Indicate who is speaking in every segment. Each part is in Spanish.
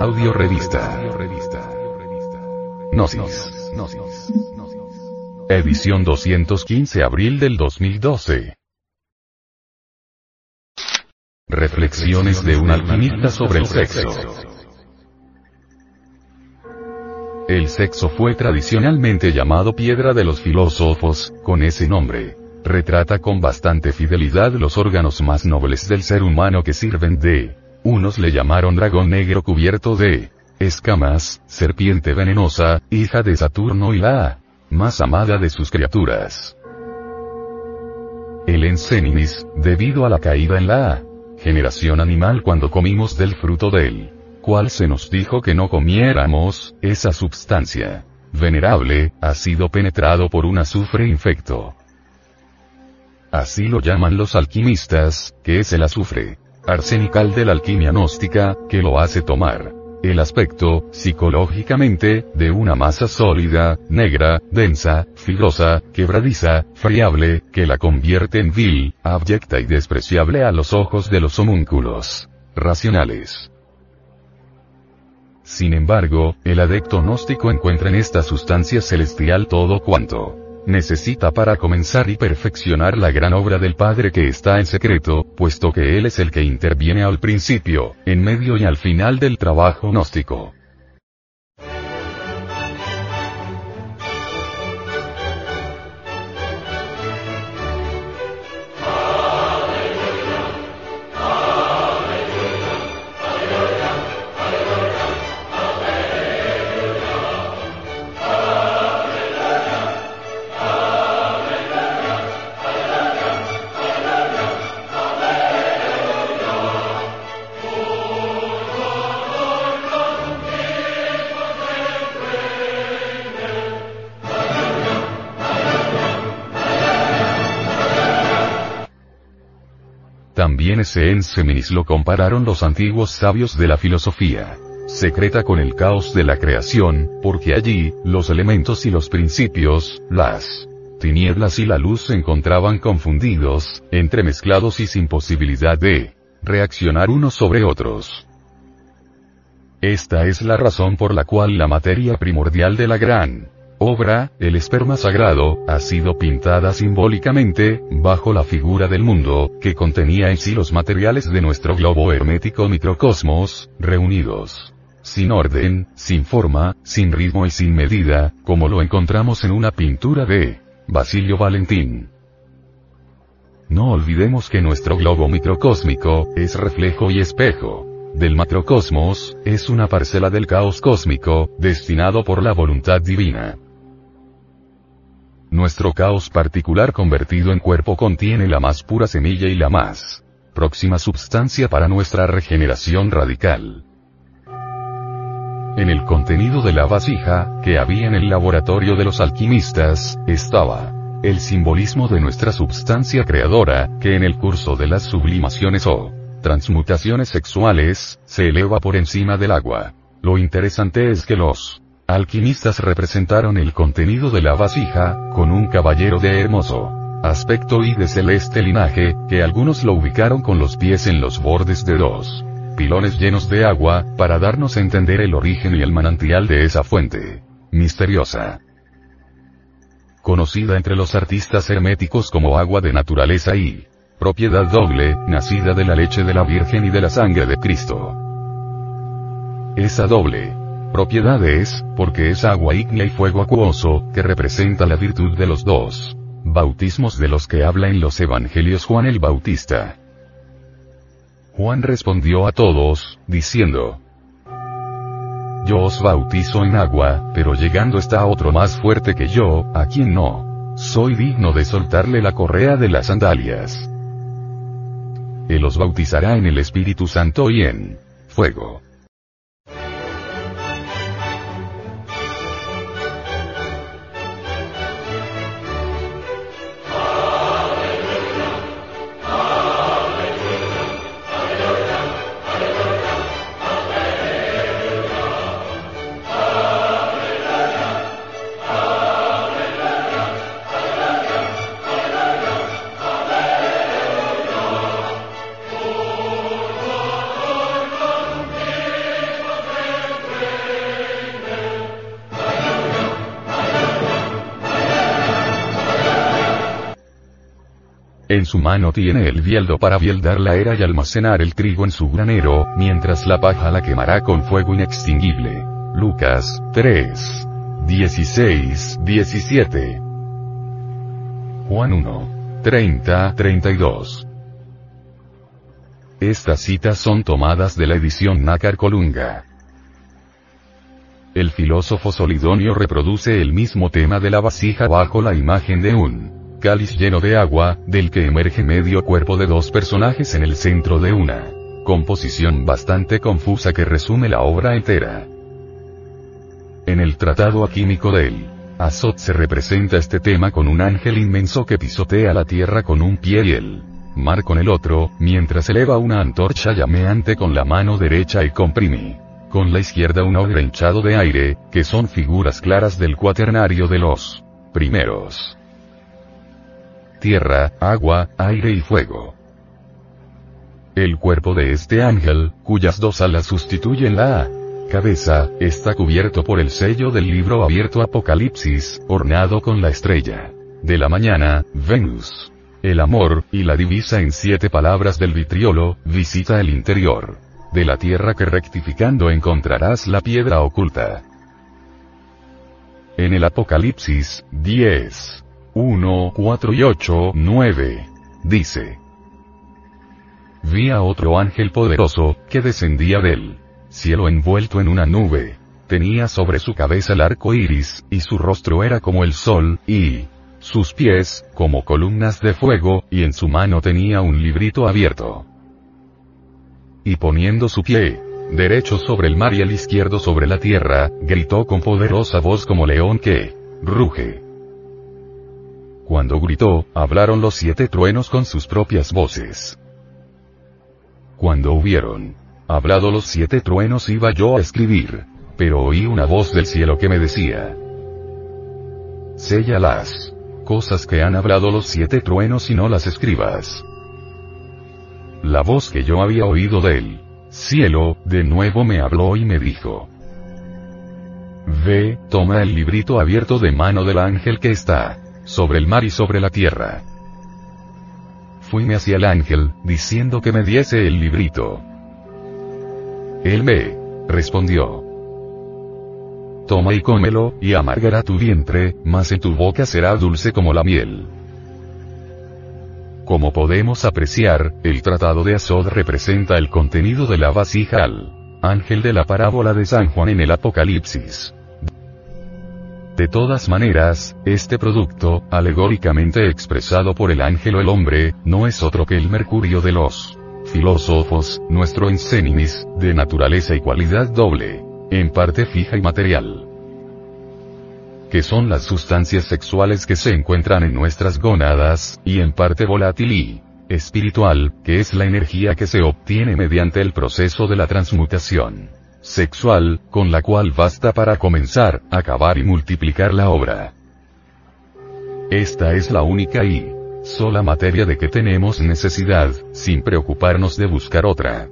Speaker 1: Audio Revista. Gnosis. Edición 215 abril del 2012. Reflexiones de un alquimista sobre el sexo. El sexo fue tradicionalmente llamado piedra de los filósofos, con ese nombre. Retrata con bastante fidelidad los órganos más nobles del ser humano que sirven de unos le llamaron dragón negro cubierto de escamas, serpiente venenosa, hija de Saturno y la más amada de sus criaturas. El Encéninis, debido a la caída en la generación animal cuando comimos del fruto del cual se nos dijo que no comiéramos, esa substancia venerable, ha sido penetrado por un azufre infecto. Así lo llaman los alquimistas, que es el azufre arsenical de la alquimia gnóstica, que lo hace tomar el aspecto, psicológicamente, de una masa sólida, negra, densa, fibrosa, quebradiza, friable, que la convierte en vil, abyecta y despreciable a los ojos de los homúnculos racionales. Sin embargo, el adepto gnóstico encuentra en esta sustancia celestial todo cuanto necesita para comenzar y perfeccionar la gran obra del Padre que está en secreto, puesto que Él es el que interviene al principio, en medio y al final del trabajo gnóstico. También ese Enseminis lo compararon los antiguos sabios de la filosofía secreta con el caos de la creación, porque allí, los elementos y los principios, las tinieblas y la luz se encontraban confundidos, entremezclados y sin posibilidad de reaccionar unos sobre otros. Esta es la razón por la cual la materia primordial de la gran obra, el esperma sagrado, ha sido pintada simbólicamente, bajo la figura del mundo, que contenía en sí los materiales de nuestro globo hermético microcosmos, reunidos. Sin orden, sin forma, sin ritmo y sin medida, como lo encontramos en una pintura de Basilio Valentín. No olvidemos que nuestro globo microcósmico, es reflejo y espejo del macrocosmos, es una parcela del caos cósmico, destinado por la voluntad divina. Nuestro caos particular convertido en cuerpo contiene la más pura semilla y la más próxima substancia para nuestra regeneración radical. En el contenido de la vasija, que había en el laboratorio de los alquimistas, estaba el simbolismo de nuestra substancia creadora, que en el curso de las sublimaciones o transmutaciones sexuales, se eleva por encima del agua. Lo interesante es que los Alquimistas representaron el contenido de la vasija, con un caballero de hermoso aspecto y de celeste linaje, que algunos lo ubicaron con los pies en los bordes de dos pilones llenos de agua, para darnos a entender el origen y el manantial de esa fuente misteriosa. Conocida entre los artistas herméticos como agua de naturaleza y propiedad doble, nacida de la leche de la Virgen y de la sangre de Cristo. Esa doble propiedades, porque es agua ígnea y fuego acuoso, que representa la virtud de los dos bautismos de los que habla en los evangelios Juan el Bautista. Juan respondió a todos, diciendo, Yo os bautizo en agua, pero llegando está otro más fuerte que yo, a quien no soy digno de soltarle la correa de las sandalias. Él os bautizará en el Espíritu Santo y en fuego. En su mano tiene el bieldo para bieldar la era y almacenar el trigo en su granero, mientras la paja la quemará con fuego inextinguible. Lucas 3. 16, 17. Juan 1. 30, 32. Estas citas son tomadas de la edición Nácar Colunga. El filósofo Solidonio reproduce el mismo tema de la vasija bajo la imagen de un cáliz lleno de agua, del que emerge medio cuerpo de dos personajes en el centro de una composición bastante confusa que resume la obra entera. En el Tratado Aquímico del Azot se representa este tema con un ángel inmenso que pisotea la tierra con un pie y el mar con el otro, mientras eleva una antorcha llameante con la mano derecha y comprime con la izquierda un ogre hinchado de aire, que son figuras claras del cuaternario de los primeros. Tierra, agua, aire y fuego. El cuerpo de este ángel, cuyas dos alas sustituyen la cabeza, está cubierto por el sello del libro abierto Apocalipsis, ornado con la estrella de la mañana, Venus. El amor, y la divisa en siete palabras del vitriolo, visita el interior de la tierra que rectificando encontrarás la piedra oculta. En el Apocalipsis, 10, 1, 4 y 8, 9, dice. Vi a otro ángel poderoso, que descendía del cielo envuelto en una nube. Tenía sobre su cabeza el arco iris, y su rostro era como el sol, y sus pies, como columnas de fuego, y en su mano tenía un librito abierto y poniendo su pie derecho sobre el mar y el izquierdo sobre la tierra, gritó con poderosa voz como león que ruge. Cuando gritó, hablaron los siete truenos con sus propias voces. Cuando hubieron hablado los siete truenos iba yo a escribir, pero oí una voz del cielo que me decía, Sella las cosas que han hablado los siete truenos y no las escribas. La voz que yo había oído del cielo, de nuevo me habló y me dijo. Ve, toma el librito abierto de mano del ángel que está sobre el mar y sobre la tierra. Fuime hacia el ángel, diciendo que me diese el librito. Él me respondió. Toma y cómelo, y amargará tu vientre, mas en tu boca será dulce como la miel. Como podemos apreciar, el tratado de Azod representa el contenido de la vasija al ángel de la parábola de San Juan en el Apocalipsis. De todas maneras, este producto, alegóricamente expresado por el ángel o el hombre, no es otro que el mercurio de los filósofos, nuestro ensenimis, de naturaleza y cualidad doble, en parte fija y material que son las sustancias sexuales que se encuentran en nuestras gónadas, y en parte volátil y espiritual, que es la energía que se obtiene mediante el proceso de la transmutación sexual, con la cual basta para comenzar, acabar y multiplicar la obra. Esta es la única y sola materia de que tenemos necesidad, sin preocuparnos de buscar otra.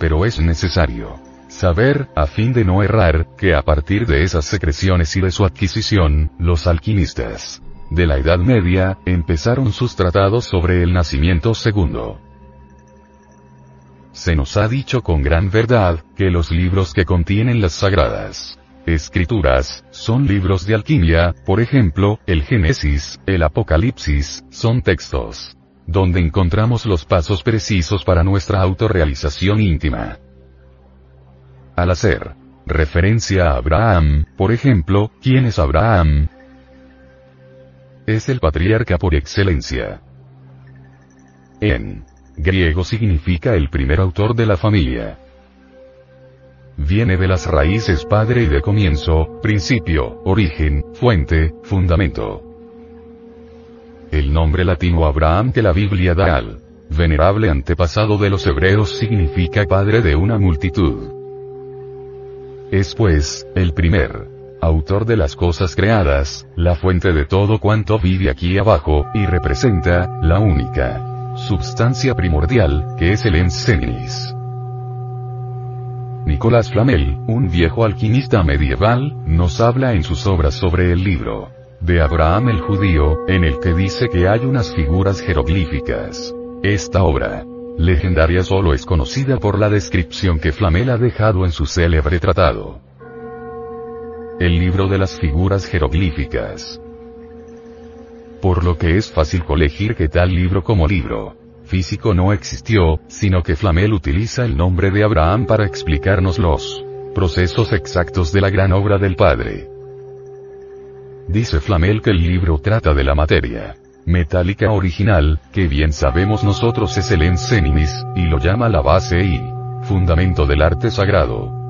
Speaker 1: Pero es necesario Saber, a fin de no errar, que a partir de esas secreciones y de su adquisición, los alquimistas de la Edad Media, empezaron sus tratados sobre el nacimiento segundo. Se nos ha dicho con gran verdad, que los libros que contienen las sagradas escrituras, son libros de alquimia, por ejemplo, el Génesis, el Apocalipsis, son textos donde encontramos los pasos precisos para nuestra autorrealización íntima. Al hacer referencia a Abraham, por ejemplo, ¿quién es Abraham? Es el patriarca por excelencia. En griego significa el primer autor de la familia. Viene de las raíces padre y de comienzo, principio, origen, fuente, fundamento. El nombre latino Abraham que la Biblia da al venerable antepasado de los hebreos significa padre de una multitud. Es pues, el primer autor de las cosas creadas, la fuente de todo cuanto vive aquí abajo, y representa, la única substancia primordial, que es el Ensenis. Nicolás Flamel, un viejo alquimista medieval, nos habla en sus obras sobre el libro de Abraham el judío, en el que dice que hay unas figuras jeroglíficas. Esta obra, legendaria solo es conocida por la descripción que Flamel ha dejado en su célebre tratado. El libro de las figuras jeroglíficas. Por lo que es fácil colegir que tal libro como libro físico no existió, sino que Flamel utiliza el nombre de Abraham para explicarnos los procesos exactos de la gran obra del Padre. Dice Flamel que el libro trata de la materia metálica original, que bien sabemos nosotros es el enseninis, y lo llama la base y fundamento del arte sagrado.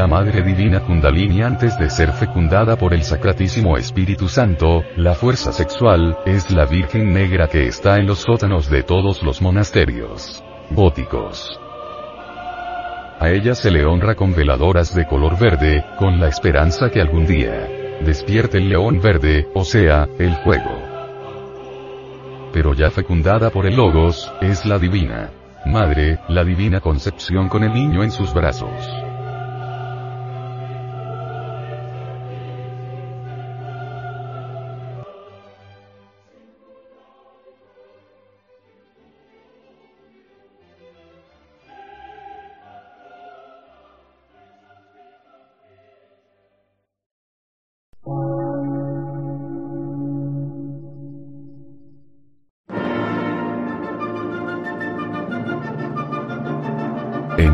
Speaker 1: La Madre Divina Kundalini antes de ser fecundada por el Sacratísimo Espíritu Santo, la fuerza sexual, es la Virgen Negra que está en los sótanos de todos los monasterios góticos. A ella se le honra con veladoras de color verde, con la esperanza que algún día despierte el león verde, o sea, el fuego. Pero ya fecundada por el Logos, es la divina Madre, la divina concepción con el niño en sus brazos.